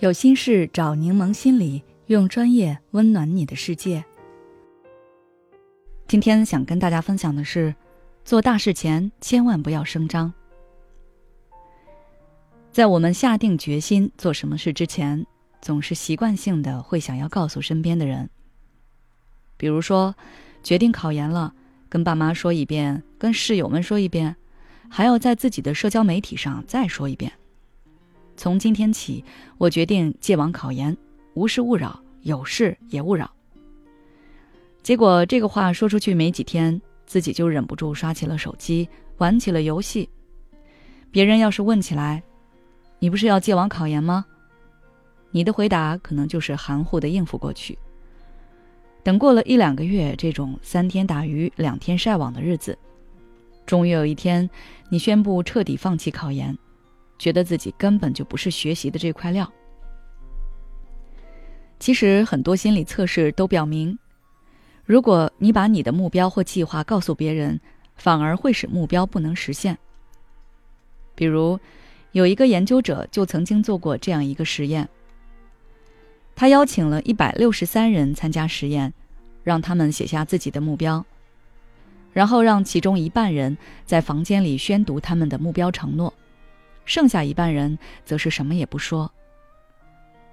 有心事找柠檬心理，用专业温暖你的世界。今天想跟大家分享的是，做大事前千万不要声张。在我们下定决心做什么事之前，总是习惯性的会想要告诉身边的人，比如说，决定考研了，跟爸妈说一遍，跟室友们说一遍，还要在自己的社交媒体上再说一遍。从今天起，我决定戒网考研，无事勿扰，有事也勿扰。结果这个话说出去没几天，自己就忍不住刷起了手机，玩起了游戏。别人要是问起来，你不是要戒网考研吗？你的回答可能就是含糊的应付过去。等过了一两个月，这种三天打鱼两天晒网的日子，终于有一天，你宣布彻底放弃考研。觉得自己根本就不是学习的这块料。其实很多心理测试都表明，如果你把你的目标或计划告诉别人，反而会使目标不能实现。比如，有一个研究者就曾经做过这样一个实验。他邀请了一百六十三人参加实验，让他们写下自己的目标，然后让其中一半人在房间里宣读他们的目标承诺。剩下一半人则是什么也不说。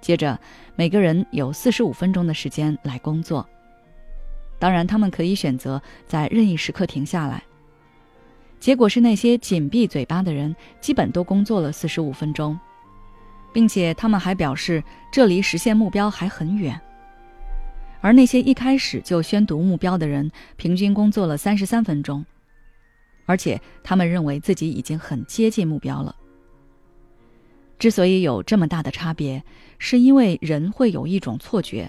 接着，每个人有四十五分钟的时间来工作。当然，他们可以选择在任意时刻停下来。结果是，那些紧闭嘴巴的人基本都工作了四十五分钟，并且他们还表示这离实现目标还很远。而那些一开始就宣读目标的人，平均工作了三十三分钟，而且他们认为自己已经很接近目标了。之所以有这么大的差别，是因为人会有一种错觉。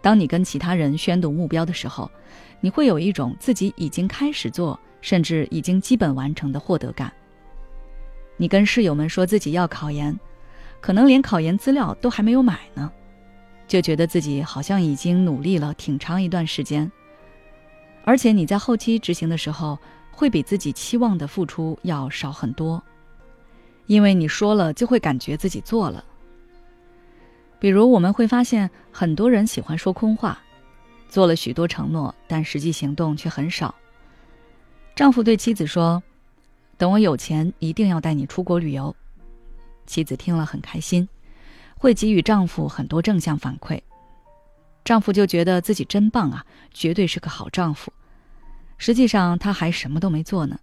当你跟其他人宣读目标的时候，你会有一种自己已经开始做，甚至已经基本完成的获得感。你跟室友们说自己要考研，可能连考研资料都还没有买呢，就觉得自己好像已经努力了挺长一段时间。而且你在后期执行的时候，会比自己期望的付出要少很多。因为你说了，就会感觉自己做了。比如，我们会发现很多人喜欢说空话，做了许多承诺，但实际行动却很少。丈夫对妻子说：“等我有钱，一定要带你出国旅游。”妻子听了很开心，会给予丈夫很多正向反馈。丈夫就觉得自己真棒啊，绝对是个好丈夫。实际上，他还什么都没做呢，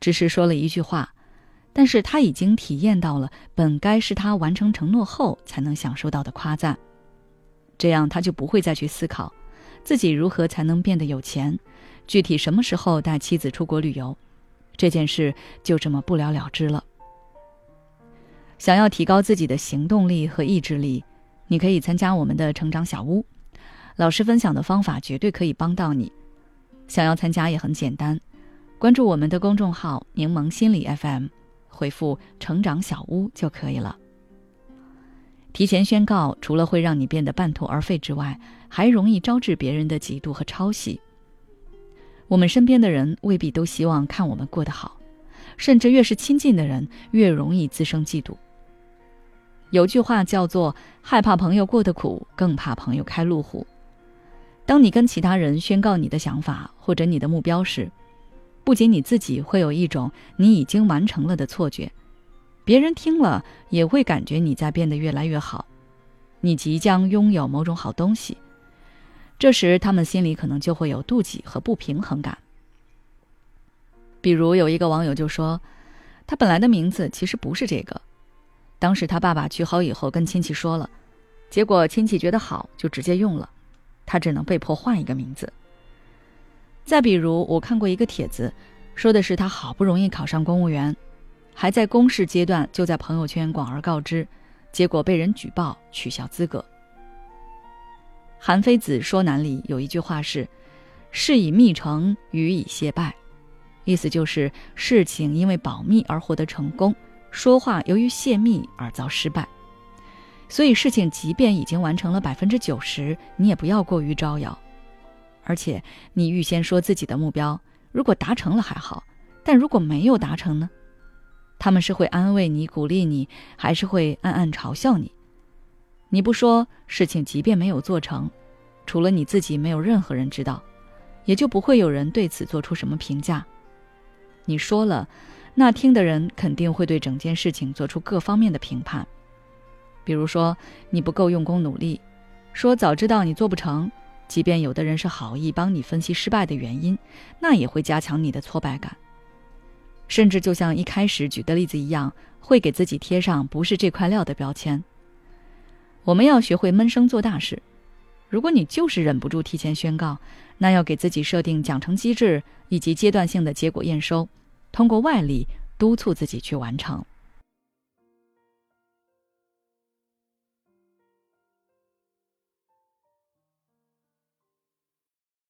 只是说了一句话。但是他已经体验到了本该是他完成承诺后才能享受到的夸赞，这样他就不会再去思考自己如何才能变得有钱，具体什么时候带妻子出国旅游，这件事就这么不了了之了。想要提高自己的行动力和意志力，你可以参加我们的成长小屋，老师分享的方法绝对可以帮到你。想要参加也很简单，关注我们的公众号“柠檬心理 FM”。回复“成长小屋”就可以了。提前宣告，除了会让你变得半途而废之外，还容易招致别人的嫉妒和抄袭。我们身边的人未必都希望看我们过得好，甚至越是亲近的人，越容易滋生嫉妒。有句话叫做“害怕朋友过得苦，更怕朋友开路虎”。当你跟其他人宣告你的想法或者你的目标时，不仅你自己会有一种你已经完成了的错觉，别人听了也会感觉你在变得越来越好，你即将拥有某种好东西。这时他们心里可能就会有妒忌和不平衡感。比如有一个网友就说，他本来的名字其实不是这个，当时他爸爸取好以后跟亲戚说了，结果亲戚觉得好就直接用了，他只能被迫换一个名字。再比如，我看过一个帖子，说的是他好不容易考上公务员，还在公示阶段就在朋友圈广而告之，结果被人举报取消资格。韩非子说难里有一句话是：“事以密成，语以谢败”，意思就是事情因为保密而获得成功，说话由于泄密而遭失败。所以事情即便已经完成了百分之九十，你也不要过于招摇。而且，你预先说自己的目标，如果达成了还好，但如果没有达成呢？他们是会安慰你、鼓励你，还是会暗暗嘲笑你？你不说，事情即便没有做成，除了你自己，没有任何人知道，也就不会有人对此做出什么评价。你说了，那听的人肯定会对整件事情做出各方面的评判，比如说你不够用功努力，说早知道你做不成，即便有的人是好意帮你分析失败的原因，那也会加强你的挫败感。甚至就像一开始举的例子一样，会给自己贴上不是这块料的标签。我们要学会闷声做大事。如果你就是忍不住提前宣告，那要给自己设定奖惩机制以及阶段性的结果验收，通过外力督促自己去完成。